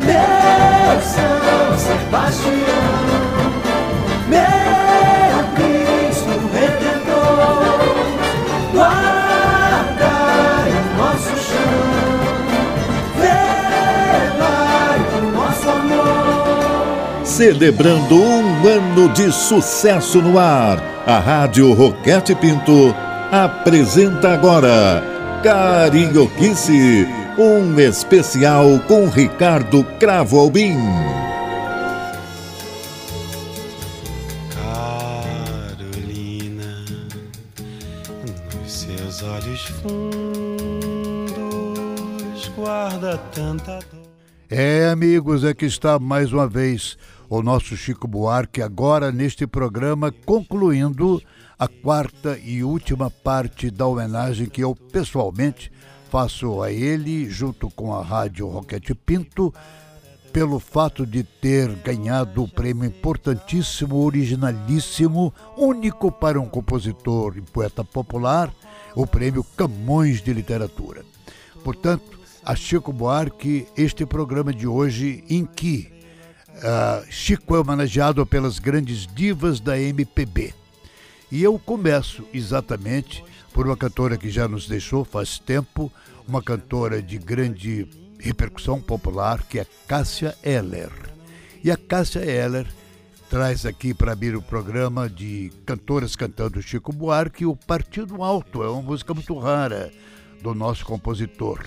Meu São Sebastião, meu Cristo Redentor, guardai o nosso chão, velai o nosso amor. Celebrando um ano de sucesso no ar, a Rádio Roquete Pinto apresenta agora Carinhoquice, um especial com Ricardo Cravo Albim. Carolina, nos seus olhos fundos guarda tanta dor. É, amigos, aqui está mais uma vez o nosso Chico Buarque, agora neste programa, concluindo a quarta e última parte da homenagem que eu pessoalmente faço a ele, junto com a Rádio Roquete Pinto, pelo fato de ter ganhado o prêmio importantíssimo, originalíssimo, único para um compositor e poeta popular, o prêmio Camões de Literatura. Portanto, a Chico Buarque, este programa de hoje, em que uh, Chico é homenageado pelas grandes divas da MPB. E eu começo exatamente por uma cantora que já nos deixou faz tempo, uma cantora de grande repercussão popular, que é Cássia Eller. E a Cássia Eller traz aqui para abrir o programa de cantoras cantando Chico Buarque o Partido Alto. É uma música muito rara do nosso compositor.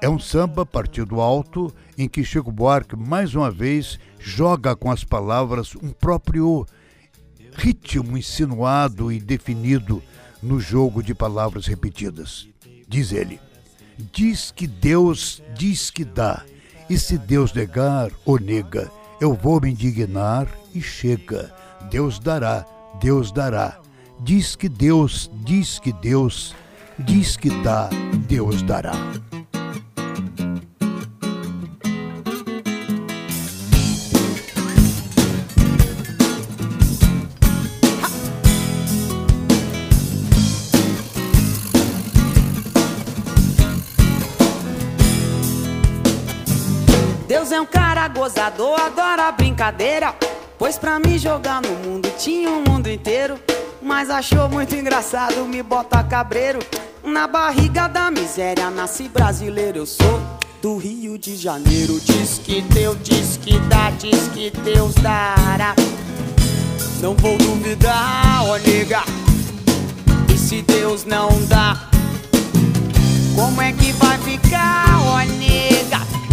É um samba partido alto em que Chico Buarque mais uma vez joga com as palavras um próprio ritmo insinuado e definido no jogo de palavras repetidas. Diz ele: Diz que Deus diz que dá, e se Deus negar ou nega, eu vou me indignar e chega. Deus dará, Deus dará. Diz que Deus, diz que Deus, diz que dá, Deus dará. Deus é um cara gozador, adora brincadeira. Pois pra me jogar no mundo tinha o mundo inteiro. Mas achou muito engraçado me botar cabreiro. Na barriga da miséria nasci brasileiro, eu sou do Rio de Janeiro. Diz que Deus, diz que dá, diz que Deus dará. Não vou duvidar, ó nega. E se Deus não dá, como é que vai ficar, ó nega?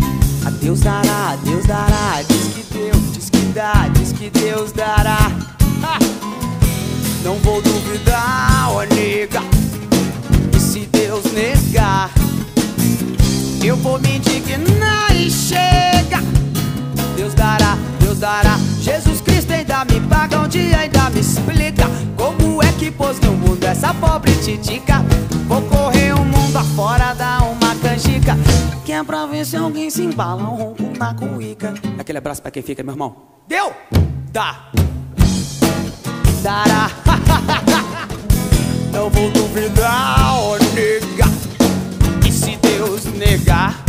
A Deus dará, Deus dará, diz que Deus, diz que dá, diz que Deus dará. Não vou duvidar, ó nega. E se Deus negar, eu vou me indignar e chega. Deus dará, Deus dará. Jesus Cristo ainda me paga um dia, ainda me explica como é que pôs no mundo essa pobre titica. Vou correr o mundo afora, dar uma canjica. Que é pra ver se alguém se embala um ronco na cuíca. Aquele abraço pra quem fica, meu irmão. Deu? Dá. Dará. Não vou duvidar, ó nega. E se Deus negar,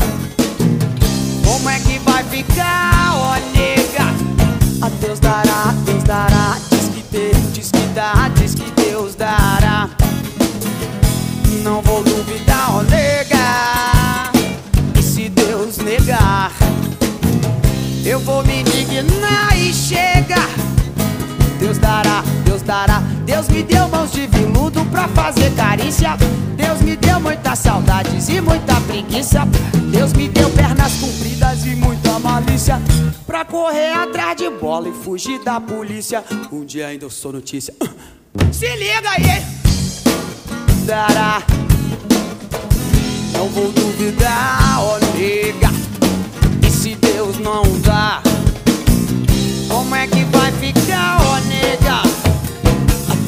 como é que vai ficar, ó nega? A Deus dará, Deus dará. Diz que Deus, diz que dá, diz que Deus dará. Não vou duvidar, ó nega. Negar, eu vou me indignar e chega. Deus dará, Deus dará. Deus me deu mãos de veludo pra fazer carícia. Deus me deu muitas saudades e muita preguiça. Deus me deu pernas compridas e muita malícia. Pra correr atrás de bola e fugir da polícia. Um dia ainda eu sou notícia. Se liga aí! Dará. Não vou duvidar, ó nega. Não dá, como é que vai ficar, ó nega?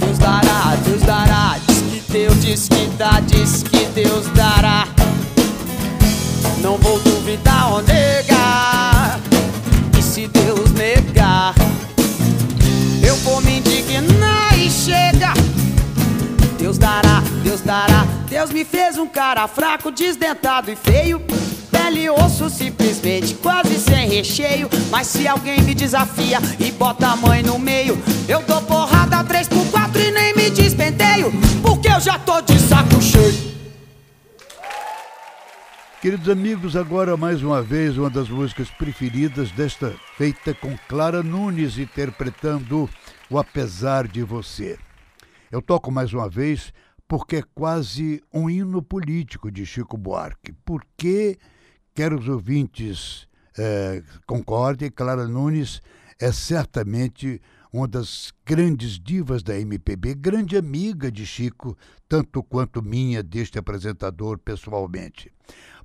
Deus dará, Deus dará. Diz que Deus diz que dá, diz que Deus dará. Não vou duvidar, ó nega. E se Deus negar, eu vou me indignar e chega. Deus dará, Deus dará. Deus me fez um cara fraco, desdentado e feio. Pele e osso simplesmente quase sem recheio. Mas se alguém me desafia e bota a mãe no meio, eu dou porrada 3 por 4 e nem me despenteio, porque eu já tô de saco cheio. Queridos amigos, agora mais uma vez uma das músicas preferidas desta feita com Clara Nunes interpretando o Apesar de Você. Eu toco mais uma vez porque é quase um hino político de Chico Buarque. Porque, quer os ouvintes é, concordem, Clara Nunes é certamente uma das grandes divas da MPB, grande amiga de Chico, tanto quanto minha deste apresentador pessoalmente.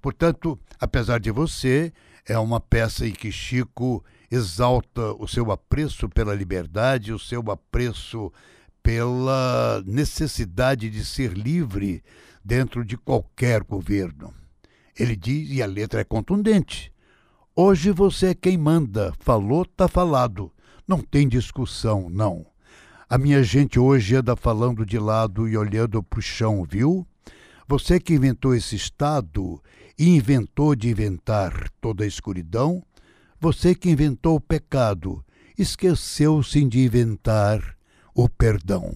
Portanto, apesar de você, é uma peça em que Chico exalta o seu apreço pela liberdade, o seu apreço pela necessidade de ser livre dentro de qualquer governo. Ele diz, e a letra é contundente: Hoje você é quem manda, falou, tá falado. Não tem discussão, não. A minha gente hoje anda falando de lado e olhando para o chão, viu? Você que inventou esse estado e inventou de inventar toda a escuridão, você que inventou o pecado, esqueceu-se de inventar o perdão.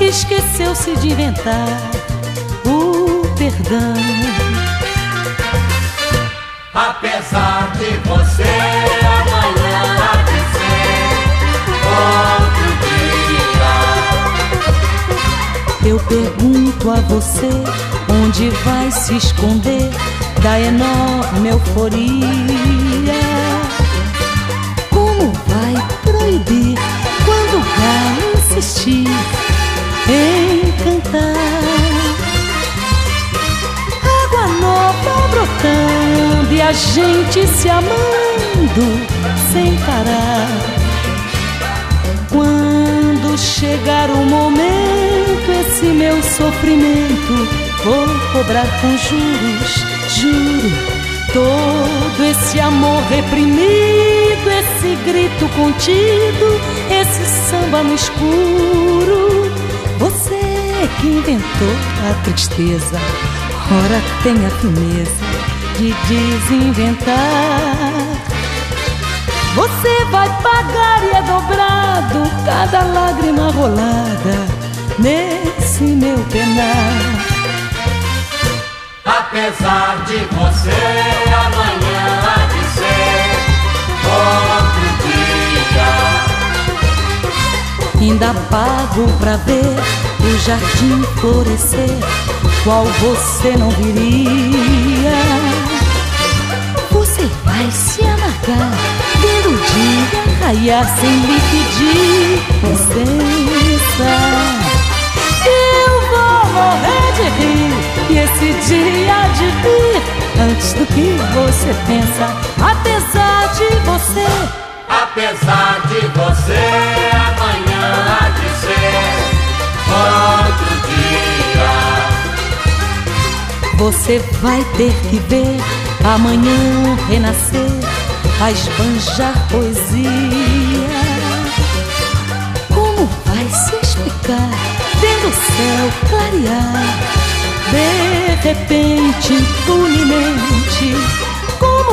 esqueceu-se de inventar o perdão. Apesar de você amanhã ser outro dia. Eu pergunto a você onde vai se esconder da enorme euforia. Insistir em cantar? Água nova brotando e a gente se amando sem parar. Quando chegar o momento, esse meu sofrimento vou cobrar com juros, juro. Todo esse amor reprimido, esse grito contido, esse samba no escuro. Você que inventou a tristeza, ora tem a firmeza de desinventar. Você vai pagar e é dobrado cada lágrima rolada nesse meu penar. Apesar de você amanhã há de ser outro Ainda pago pra ver o jardim florescer, qual você não viria. Você vai se amargar, vendo o dia raiar sem lhe pedir licença. Eu vou morrer de rir e esse dia de vir antes do que você pensa. Apesar de você, Apesar de você amanhã há de ser outro dia. você vai ter que ver amanhã renascer, a esbanjar poesia. Como vai se explicar vendo o céu clarear? De repente, impunemente,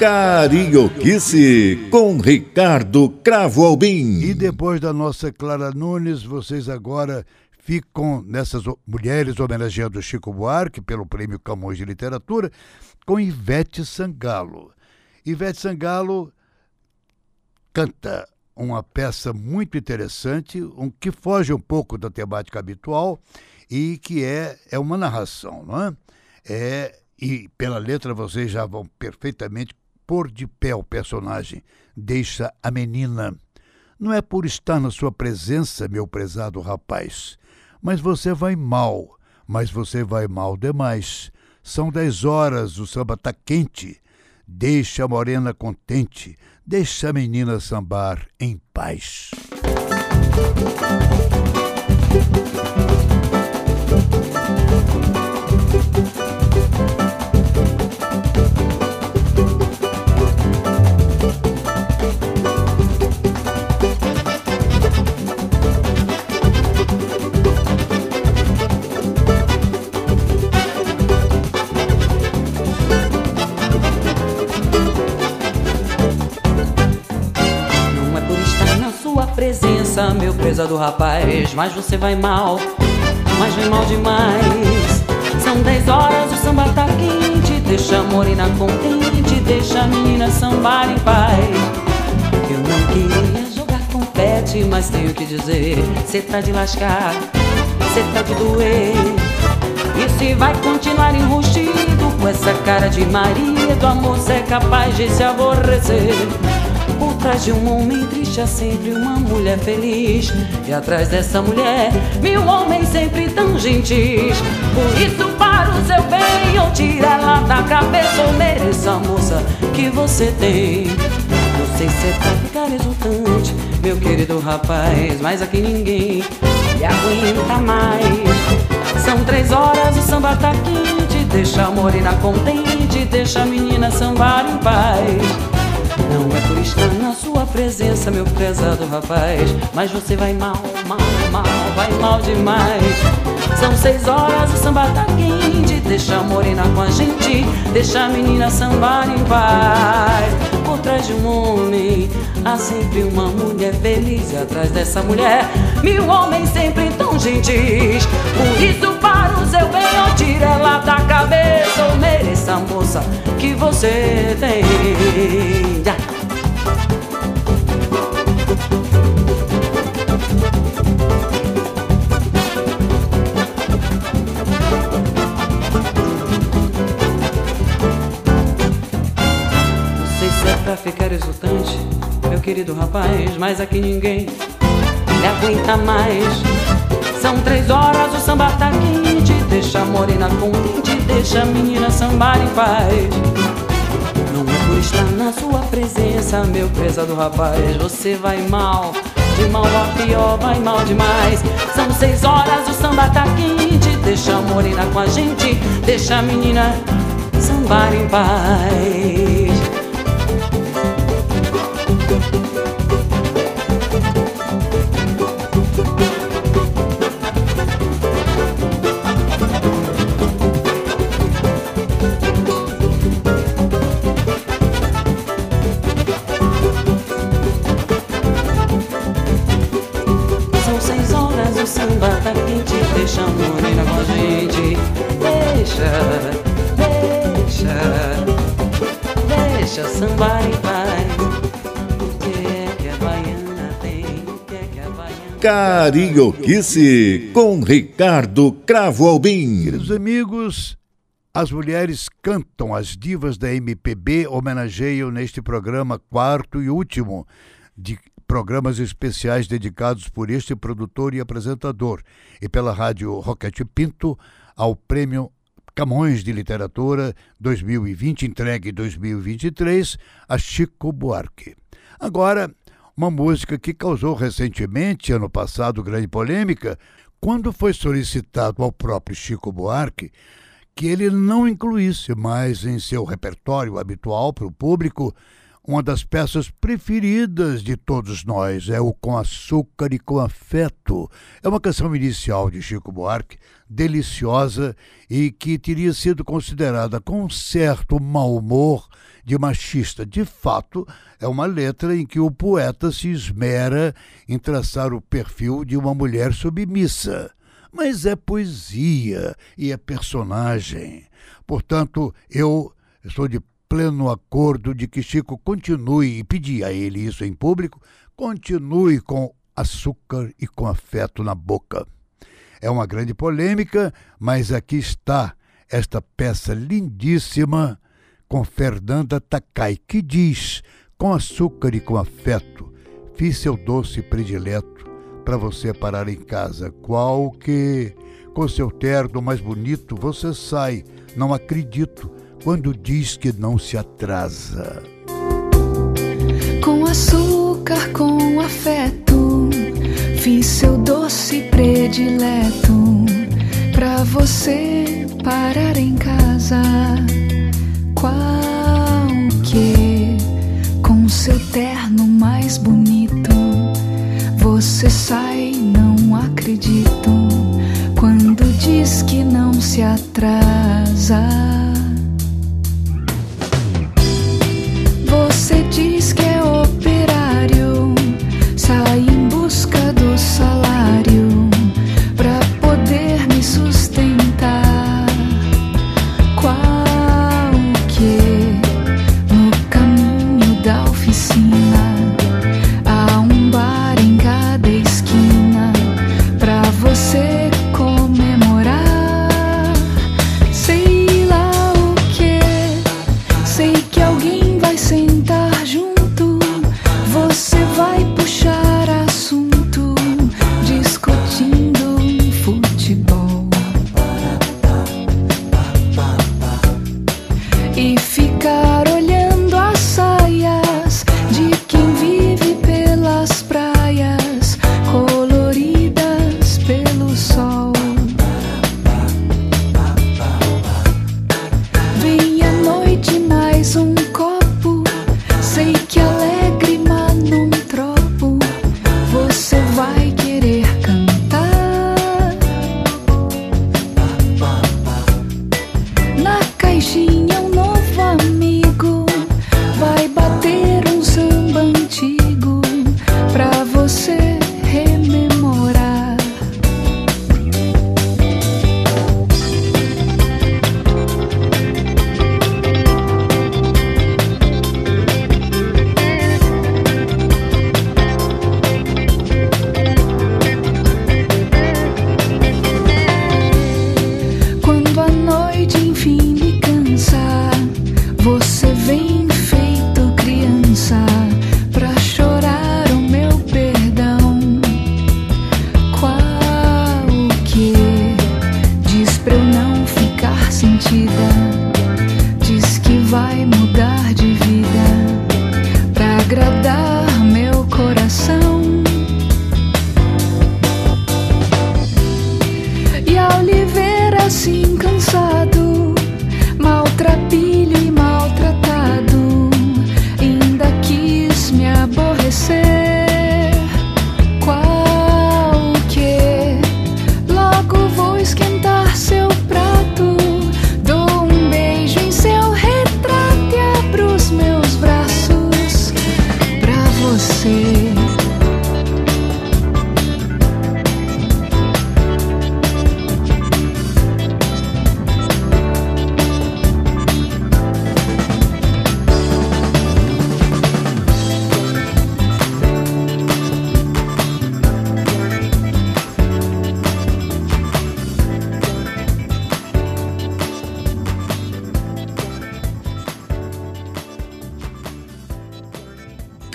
Carioquice com Ricardo Cravo Albim. E depois da nossa Clara Nunes, vocês agora ficam nessas mulheres homenageando Chico Buarque pelo Prêmio Camões de Literatura com Ivete Sangalo. Ivete Sangalo canta uma peça muito interessante, um que foge um pouco da temática habitual e que é, é uma narração, não é? É e pela letra vocês já vão perfeitamente pôr de pé o personagem, deixa a menina. Não é por estar na sua presença, meu prezado rapaz, mas você vai mal, mas você vai mal demais. São dez horas, o samba tá quente. Deixa a morena contente, deixa a menina sambar em paz. Presença, meu prezado rapaz. Mas você vai mal, mas vem mal demais. São dez horas, o samba tá quente. Deixa a morena contente, deixa a menina sambar em paz. Eu não queria jogar confete, mas tenho que dizer: cê tá de lascar, cê tá de doer. E se vai continuar enrustido com essa cara de marido, amor, cê é capaz de se aborrecer. Por trás de um homem triste há sempre uma mulher feliz. E atrás dessa mulher, mil homens sempre tão gentis. Por isso, para o seu bem, ou tira ela da cabeça ou mereça a moça que você tem. Não sei se é pra ficar exultante, meu querido rapaz, mas aqui ninguém me aguenta mais. São três horas, o samba tá quente, deixa a morena contente, deixa a menina sambar em paz. Não é por estar na sua presença, meu prezado rapaz. Mas você vai mal, mal, mal, vai mal demais. São seis horas, o samba tá quente. Deixa a morena com a gente, deixa a menina sambar em paz. Por trás de um homem, há sempre uma mulher feliz. E atrás dessa mulher, mil homens sempre tão gentis. Por isso, para o seu bem, ou tira ela da cabeça, ou mereça a moça que você tem. pra ficar exultante, meu querido rapaz, mas aqui ninguém me aguenta mais. São três horas, o samba tá quente, deixa a morena contente, deixa a menina sambar em paz. Não é por estar na sua presença, meu prezado rapaz, você vai mal. De mal a pior, vai mal demais. São seis horas, o samba tá quente. Deixa a morena com a gente, deixa a menina sambar em paz. Carioquice com Ricardo Cravo Albim. Queridos amigos, as mulheres cantam, as divas da MPB homenageiam neste programa quarto e último de programas especiais dedicados por este produtor e apresentador e pela rádio Roquete Pinto ao prêmio Camões de Literatura 2020, entregue em 2023 a Chico Buarque. Agora, uma música que causou recentemente, ano passado, grande polêmica, quando foi solicitado ao próprio Chico Buarque que ele não incluísse mais em seu repertório habitual para o público uma das peças preferidas de todos nós, é o Com Açúcar e com Afeto. É uma canção inicial de Chico Buarque, deliciosa e que teria sido considerada com certo mau humor de machista. De fato, é uma letra em que o poeta se esmera em traçar o perfil de uma mulher submissa. Mas é poesia e é personagem. Portanto, eu estou de pleno acordo de que Chico continue, e pedi a ele isso em público, continue com açúcar e com afeto na boca. É uma grande polêmica, mas aqui está esta peça lindíssima com Fernanda Takai, que diz: com açúcar e com afeto, fiz seu doce predileto para você parar em casa. Qual que, com seu terno mais bonito, você sai, não acredito quando diz que não se atrasa. Com açúcar, com afeto, fiz seu doce predileto pra você parar em casa. Qual que, com seu terno mais bonito, você sai, não acredito, quando diz que não se atrasa.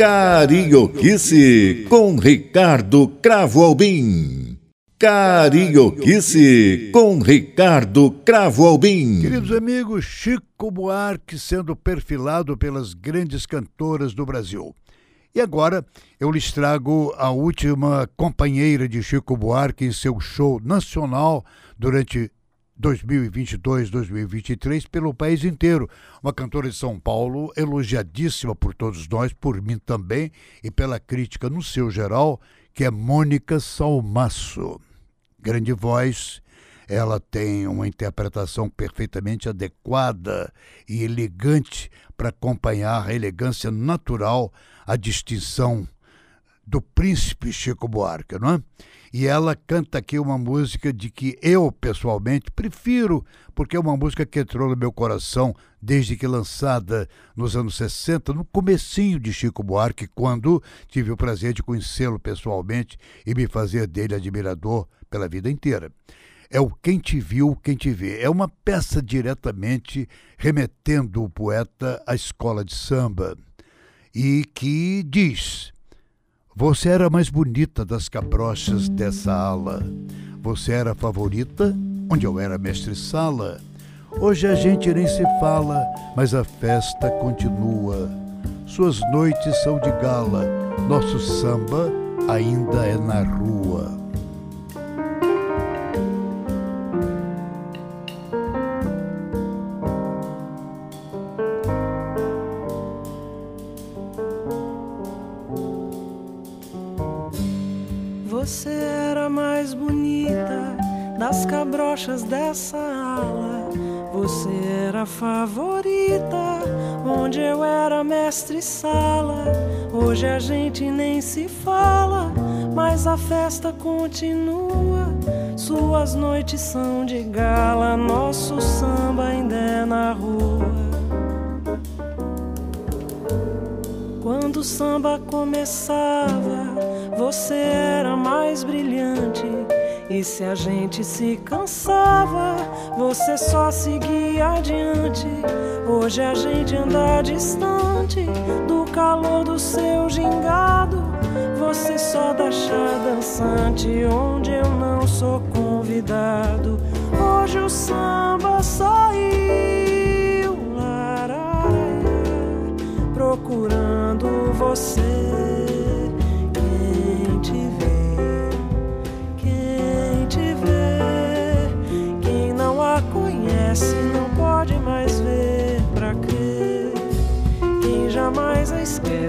Carioquice com Ricardo Cravo Albim. Carioquice com Ricardo Cravo Albim. Queridos amigos, Chico Buarque sendo perfilado pelas grandes cantoras do Brasil. E agora eu lhes trago a última companheira de Chico Buarque em seu show nacional durante 2022-2023 pelo país inteiro. Uma cantora de São Paulo, elogiadíssima por todos nós, por mim também e pela crítica no seu geral, que é Mônica Salmaço. Grande voz, ela tem uma interpretação perfeitamente adequada e elegante para acompanhar a elegância natural, a distinção do príncipe Chico Buarque, não é? E ela canta aqui uma música de que eu, pessoalmente, prefiro, porque é uma música que entrou no meu coração desde que lançada nos anos 60, no comecinho de Chico Buarque, quando tive o prazer de conhecê-lo pessoalmente e me fazer dele admirador pela vida inteira. É o Quem Te Viu, Quem Te Vê. É uma peça diretamente remetendo o poeta à escola de samba e que diz você era a mais bonita das cabrochas dessa ala. Você era a favorita, onde eu era mestre-sala. Hoje a gente nem se fala, mas a festa continua. Suas noites são de gala, nosso samba ainda é na rua. Cabrochas dessa ala. Você era a favorita, onde eu era mestre sala. Hoje a gente nem se fala, mas a festa continua. Suas noites são de gala, nosso samba ainda é na rua. Quando o samba começava, você era mais brilhante e se a gente se cansava, você só seguia adiante. Hoje a gente anda distante do calor do seu gingado. Você só dá chá dançante onde eu não sou convidado. Hoje o samba saiu, lararaia, procurando você.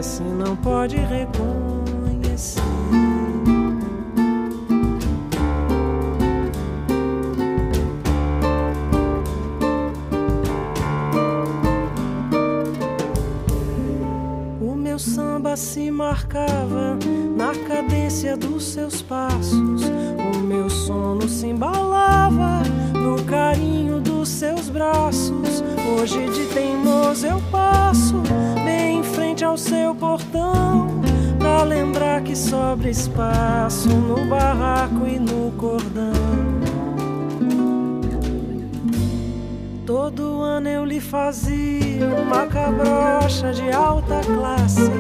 A esquece não pode reconhecer. O meu samba se marcava na cadência dos seus passos. O meu sono se embalava no carinho dos seus braços. Hoje de teimoso eu passo frente ao seu portão. Pra lembrar que sobra espaço no barraco e no cordão. Todo ano eu lhe fazia uma cabrocha de alta classe.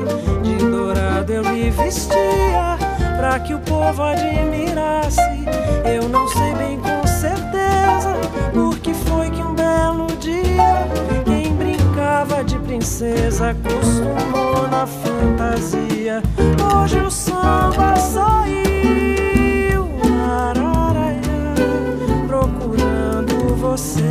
De dourado eu lhe vestia pra que o povo admirasse. Eu não sei bem com certeza porque brincava de princesa acostumou na fantasia. Hoje o samba saiu, araraia, procurando você.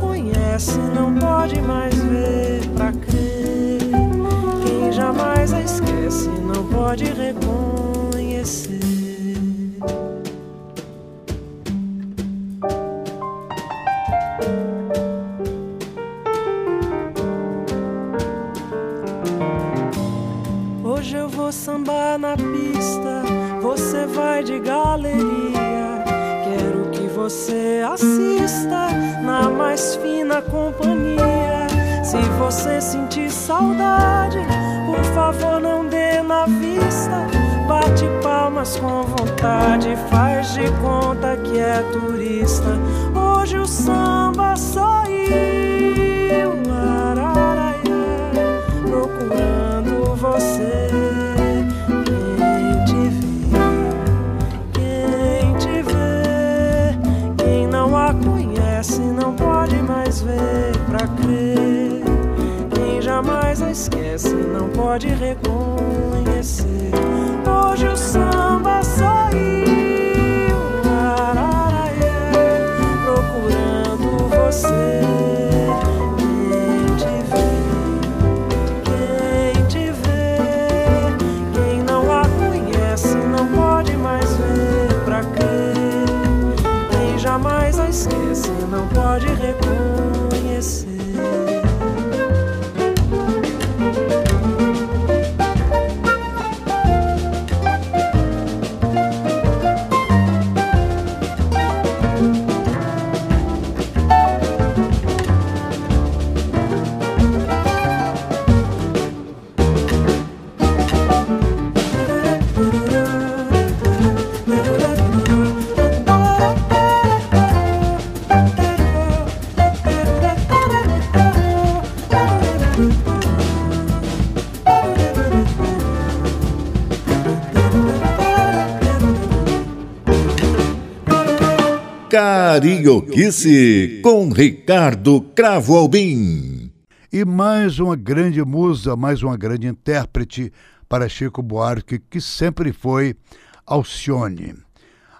conhece não pode mais ver pra crer. Quem jamais a esquece não pode reconhecer. Você vai de galeria. Quero que você assista na mais fina companhia. Se você sentir saudade, por favor não dê na vista. Bate palmas com vontade, faz de conta que é turista. Hoje o samba saiu, esquece não pode reconhecer. Carioquice com Ricardo Cravo Albim. E mais uma grande musa, mais uma grande intérprete para Chico Buarque, que sempre foi Alcione.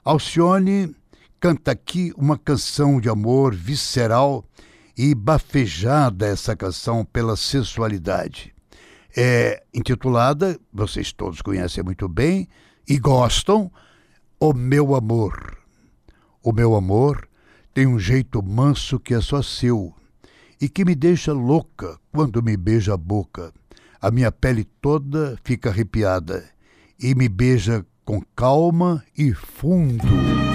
Alcione canta aqui uma canção de amor visceral e bafejada essa canção pela sensualidade. É intitulada, vocês todos conhecem muito bem e gostam, O Meu Amor. O meu amor tem um jeito manso que é só seu e que me deixa louca quando me beija a boca. A minha pele toda fica arrepiada e me beija com calma e fundo.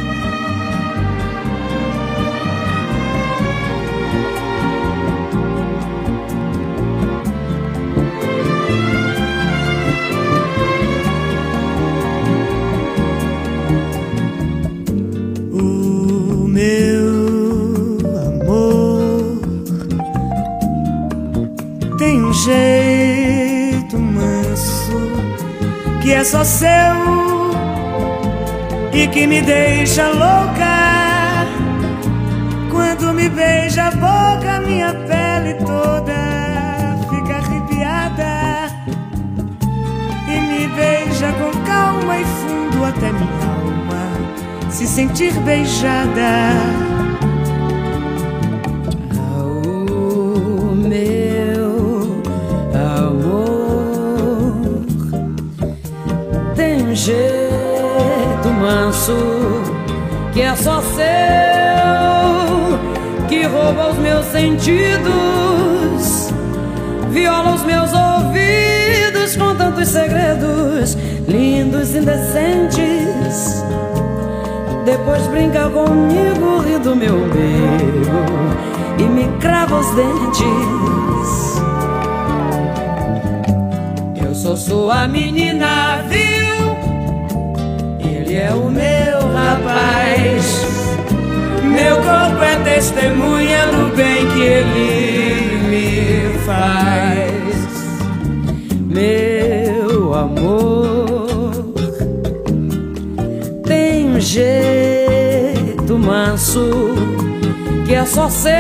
Só seu e que me deixa louca. Quando me beija a boca, minha pele toda fica arrepiada e me beija com calma e fundo até minha alma se sentir beijada. Que é só seu, que rouba os meus sentidos, viola os meus ouvidos com tantos segredos lindos e indecentes. Depois brinca comigo, ri do meu beijo e me crava os dentes. Eu sou sua menina, viu? Ele é o meu Meu corpo é testemunha do bem que ele me faz. Meu amor tem um jeito manso que é só seu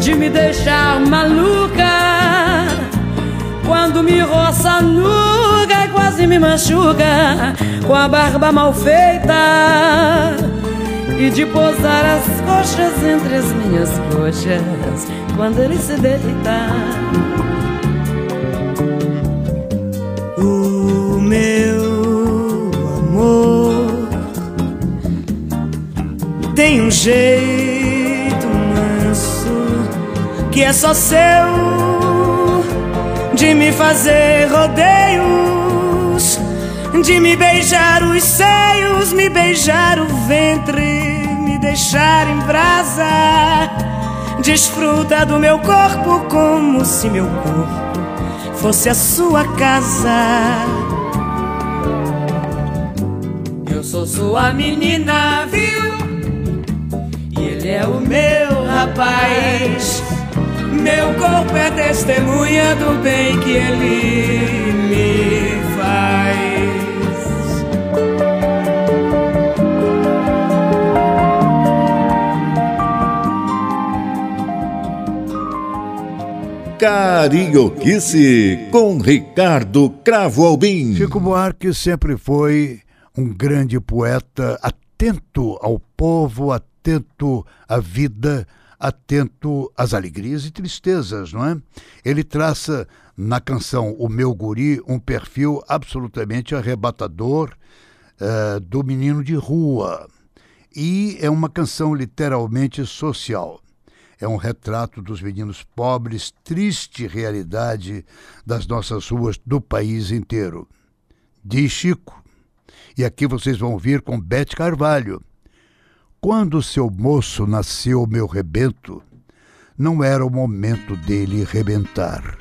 de me deixar maluca quando me roça e quase me machuca com a barba mal feita e de posar as coxas entre as minhas coxas quando ele se deita. O meu amor tem um jeito manso que é só seu de me fazer rodeios, de me beijar os seios, me beijar o ventre, me deixar em brasa. Desfruta do meu corpo como se meu corpo fosse a sua casa. Eu sou sua menina, viu? E ele é o meu rapaz. Meu corpo é testemunha do bem que ele me Carioquice com Ricardo Cravo Albim. Chico Buarque sempre foi um grande poeta, atento ao povo, atento à vida, atento às alegrias e tristezas, não é? Ele traça na canção O Meu Guri um perfil absolutamente arrebatador uh, do menino de rua. E é uma canção literalmente social é um retrato dos meninos pobres, triste realidade das nossas ruas do país inteiro. Diz Chico, e aqui vocês vão ouvir com Bete Carvalho. Quando seu moço nasceu meu rebento, não era o momento dele rebentar.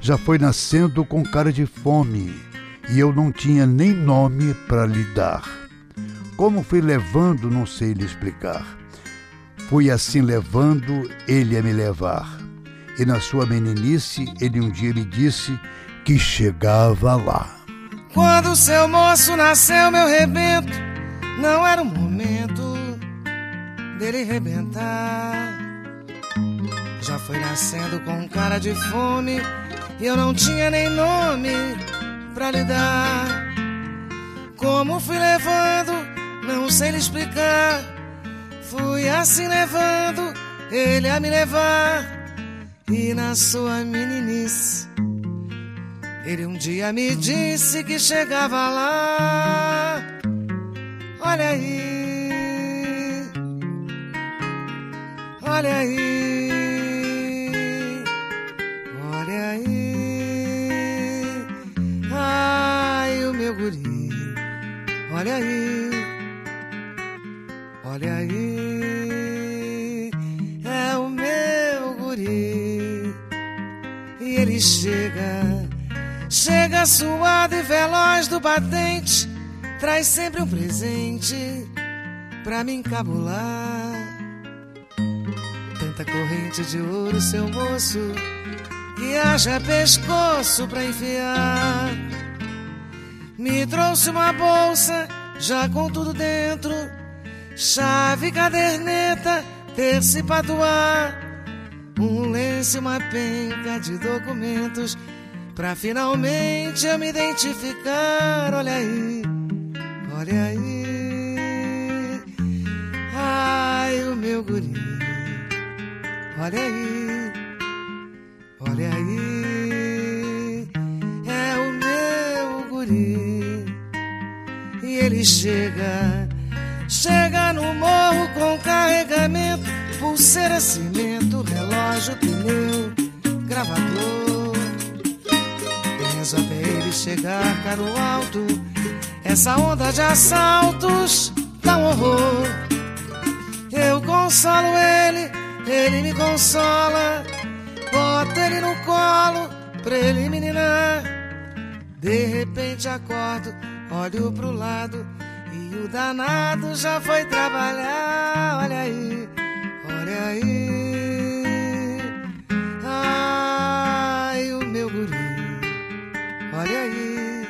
Já foi nascendo com cara de fome e eu não tinha nem nome para lhe dar. Como fui levando, não sei lhe explicar. Fui assim levando ele a me levar. E na sua meninice, ele um dia me disse que chegava lá. Quando seu moço nasceu, meu rebento, não era o momento dele rebentar. Já foi nascendo com cara de fome e eu não tinha nem nome pra lhe dar. Como fui levando, não sei lhe explicar. Fui assim levando ele a me levar. E na sua meninice, ele um dia me disse que chegava lá. Olha aí, olha aí, olha aí. Ai, o meu guri, olha aí. Olha aí, ele chega, chega suado e veloz do batente. Traz sempre um presente pra me encabular. Tanta corrente de ouro, seu moço, que haja pescoço pra enfiar. Me trouxe uma bolsa, já com tudo dentro chave, caderneta, terce para doar, um lenço, uma penca de documentos, pra finalmente eu me identificar. Olha aí, olha aí, ai o meu guri, olha aí, olha aí, é o meu guri, e ele chega Chega no morro com carregamento, pulseira, cimento, relógio, pneu, gravador. Penso até ele chegar cá no alto, essa onda de assaltos dá um horror. Eu consolo ele, ele me consola, boto ele no colo pra ele meninar. De repente acordo, olho pro lado e o danado já foi trabalhar, olha aí, aí. Ai, o meu guri, olha aí,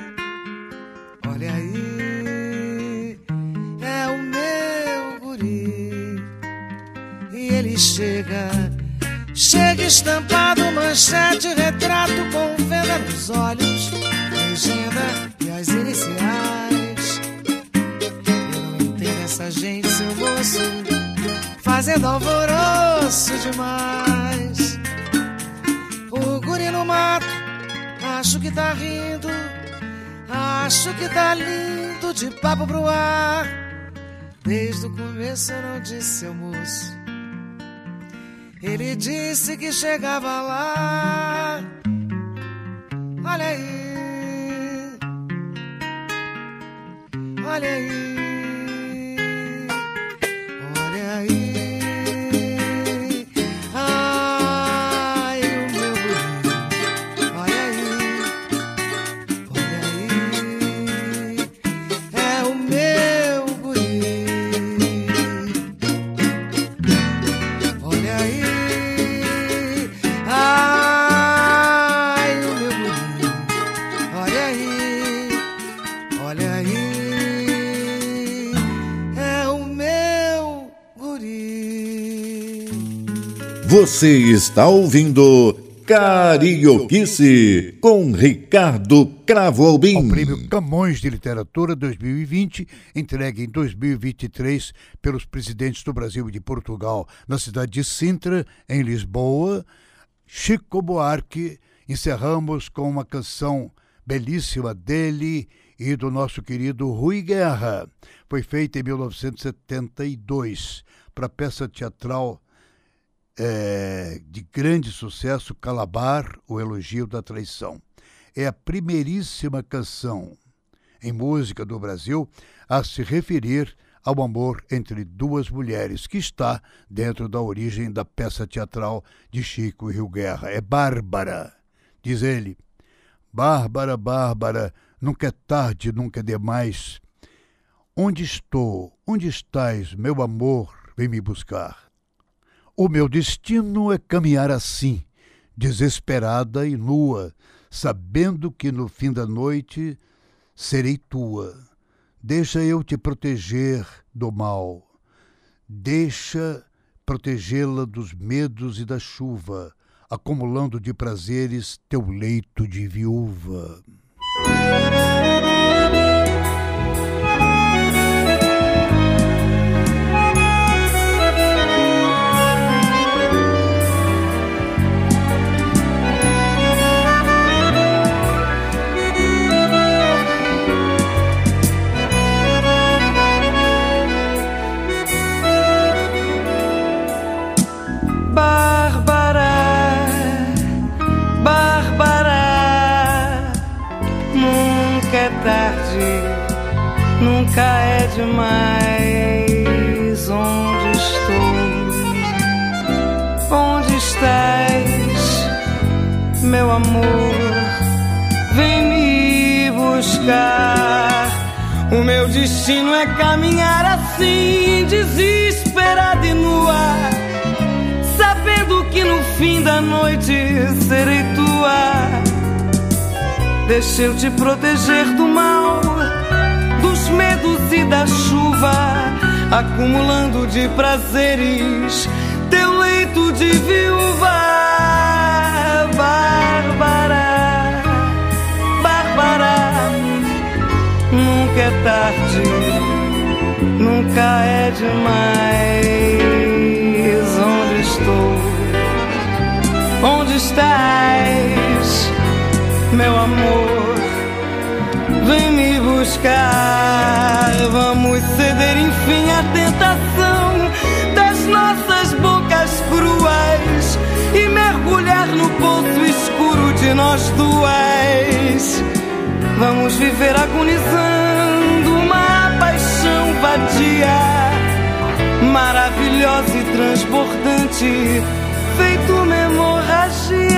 olha aí. É o meu guri. E ele chega, chega estampado, manchete, fazendo alvoroço demais. O guri no mato, acho que tá rindo, acho que tá lindo de papo pro ar. Desde o começo eu não disse, seu moço. Ele disse que chegava lá. Olha aí. Olha aí. Você está ouvindo Carioquice, com Ricardo Cravo Albim. O Prêmio Camões de Literatura 2020, entregue em 2023 pelos presidentes do Brasil e de Portugal, na cidade de Sintra, em Lisboa. Chico Buarque, encerramos com uma canção belíssima dele e do nosso querido Rui Guerra. Foi feita em 1972 para a peça teatral é, de grande sucesso, Calabar, o Elogio da Traição. É a primeiríssima canção em música do Brasil a se referir ao amor entre duas mulheres, que está dentro da origem da peça teatral de Chico e Rio Guerra. É Bárbara, diz ele. Bárbara, Bárbara, nunca é tarde, nunca é demais. Onde estou? Onde estás, meu amor? Vem me buscar. O meu destino é caminhar assim, desesperada e nua, sabendo que no fim da noite serei tua. Deixa eu te proteger do mal. Deixa protegê-la dos medos e da chuva, acumulando de prazeres teu leito de viúva. Eu te proteger do mal medos e da chuva, acumulando de prazeres teu leito de viúva. Bárbara, Bárbara, nunca é tarde, nunca é demais. Onde estou? Onde estás, meu amor? vem me buscar. Vamos ceder enfim à tentação das nossas bocas cruéis e mergulhar no poço escuro de nós duas. Vamos viver agonizando uma paixão vadia, maravilhosa e transbordante, feito uma hemorragia.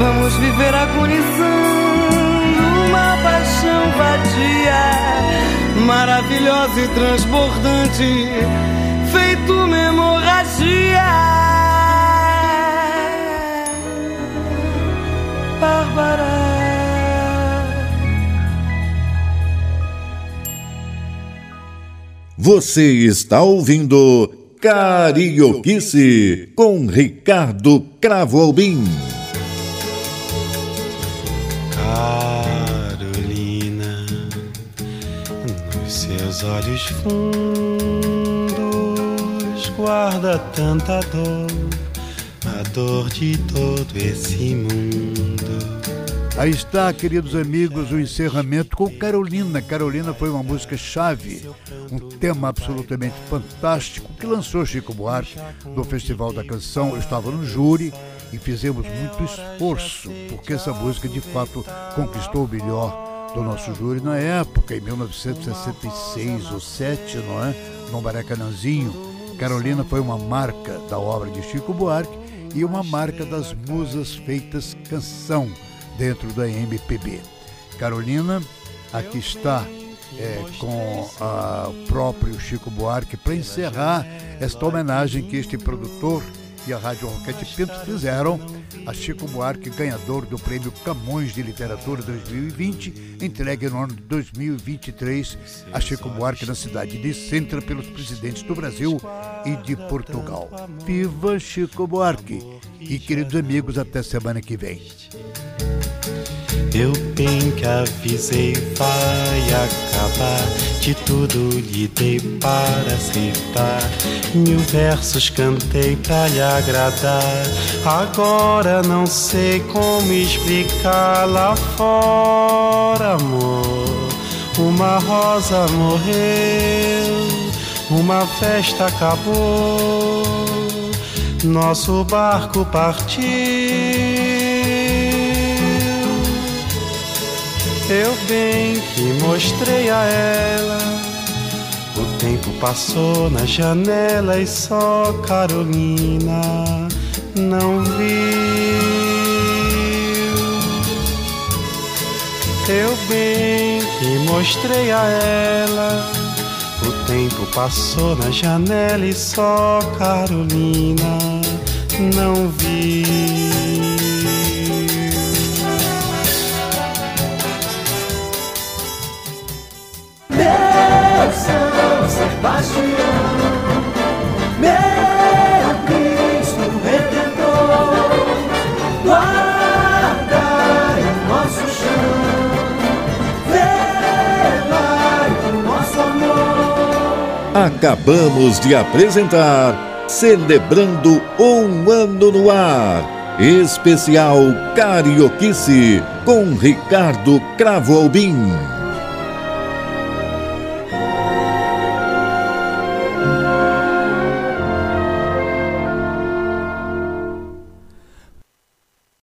Vamos viver agonizando uma paixão vadia, maravilhosa e transbordante, feito uma hemorragia. Bárbara. Você está ouvindo Carioquice com Ricardo Cravo Albim. Olhos fundos guarda tanta dor, a dor de todo esse mundo. Aí está, queridos amigos, o encerramento com Carolina. Carolina foi uma música chave, um tema absolutamente fantástico que lançou Chico Buarque no Festival da Canção. Eu estava no júri e fizemos muito esforço, porque essa música de fato conquistou o melhor do nosso júri na época, em 1966 ou 7, não é? No Maracanãzinho. Carolina foi uma marca da obra de Chico Buarque e uma marca das musas feitas canção dentro da MPB. Carolina, aqui está é, com o próprio Chico Buarque para encerrar esta homenagem que este produtor e a Rádio Roquete Pinto fizeram a Chico Buarque, ganhador do Prêmio Camões de Literatura 2020, entregue no ano de 2023 a Chico Buarque na cidade de Sintra pelos presidentes do Brasil e de Portugal. Viva Chico Buarque! E queridos amigos, até semana que vem. Eu bem que avisei, vai acabar. De tudo lhe dei para aceitar. Mil versos cantei pra lhe agradar. Agora não sei como explicar lá fora, amor. Uma rosa morreu, uma festa acabou. Nosso barco partiu. Eu bem que mostrei a ela. O tempo passou na janela e só Carolina não viu. Eu bem que mostrei a ela. O tempo passou na janela e só Carolina não viu. São Sebastião, meu Cristo Redentor, guardai o nosso chão, velai o nosso amor. Acabamos de apresentar Celebrando um Ano no Ar. Especial Carioquice com Ricardo Cravo Albim.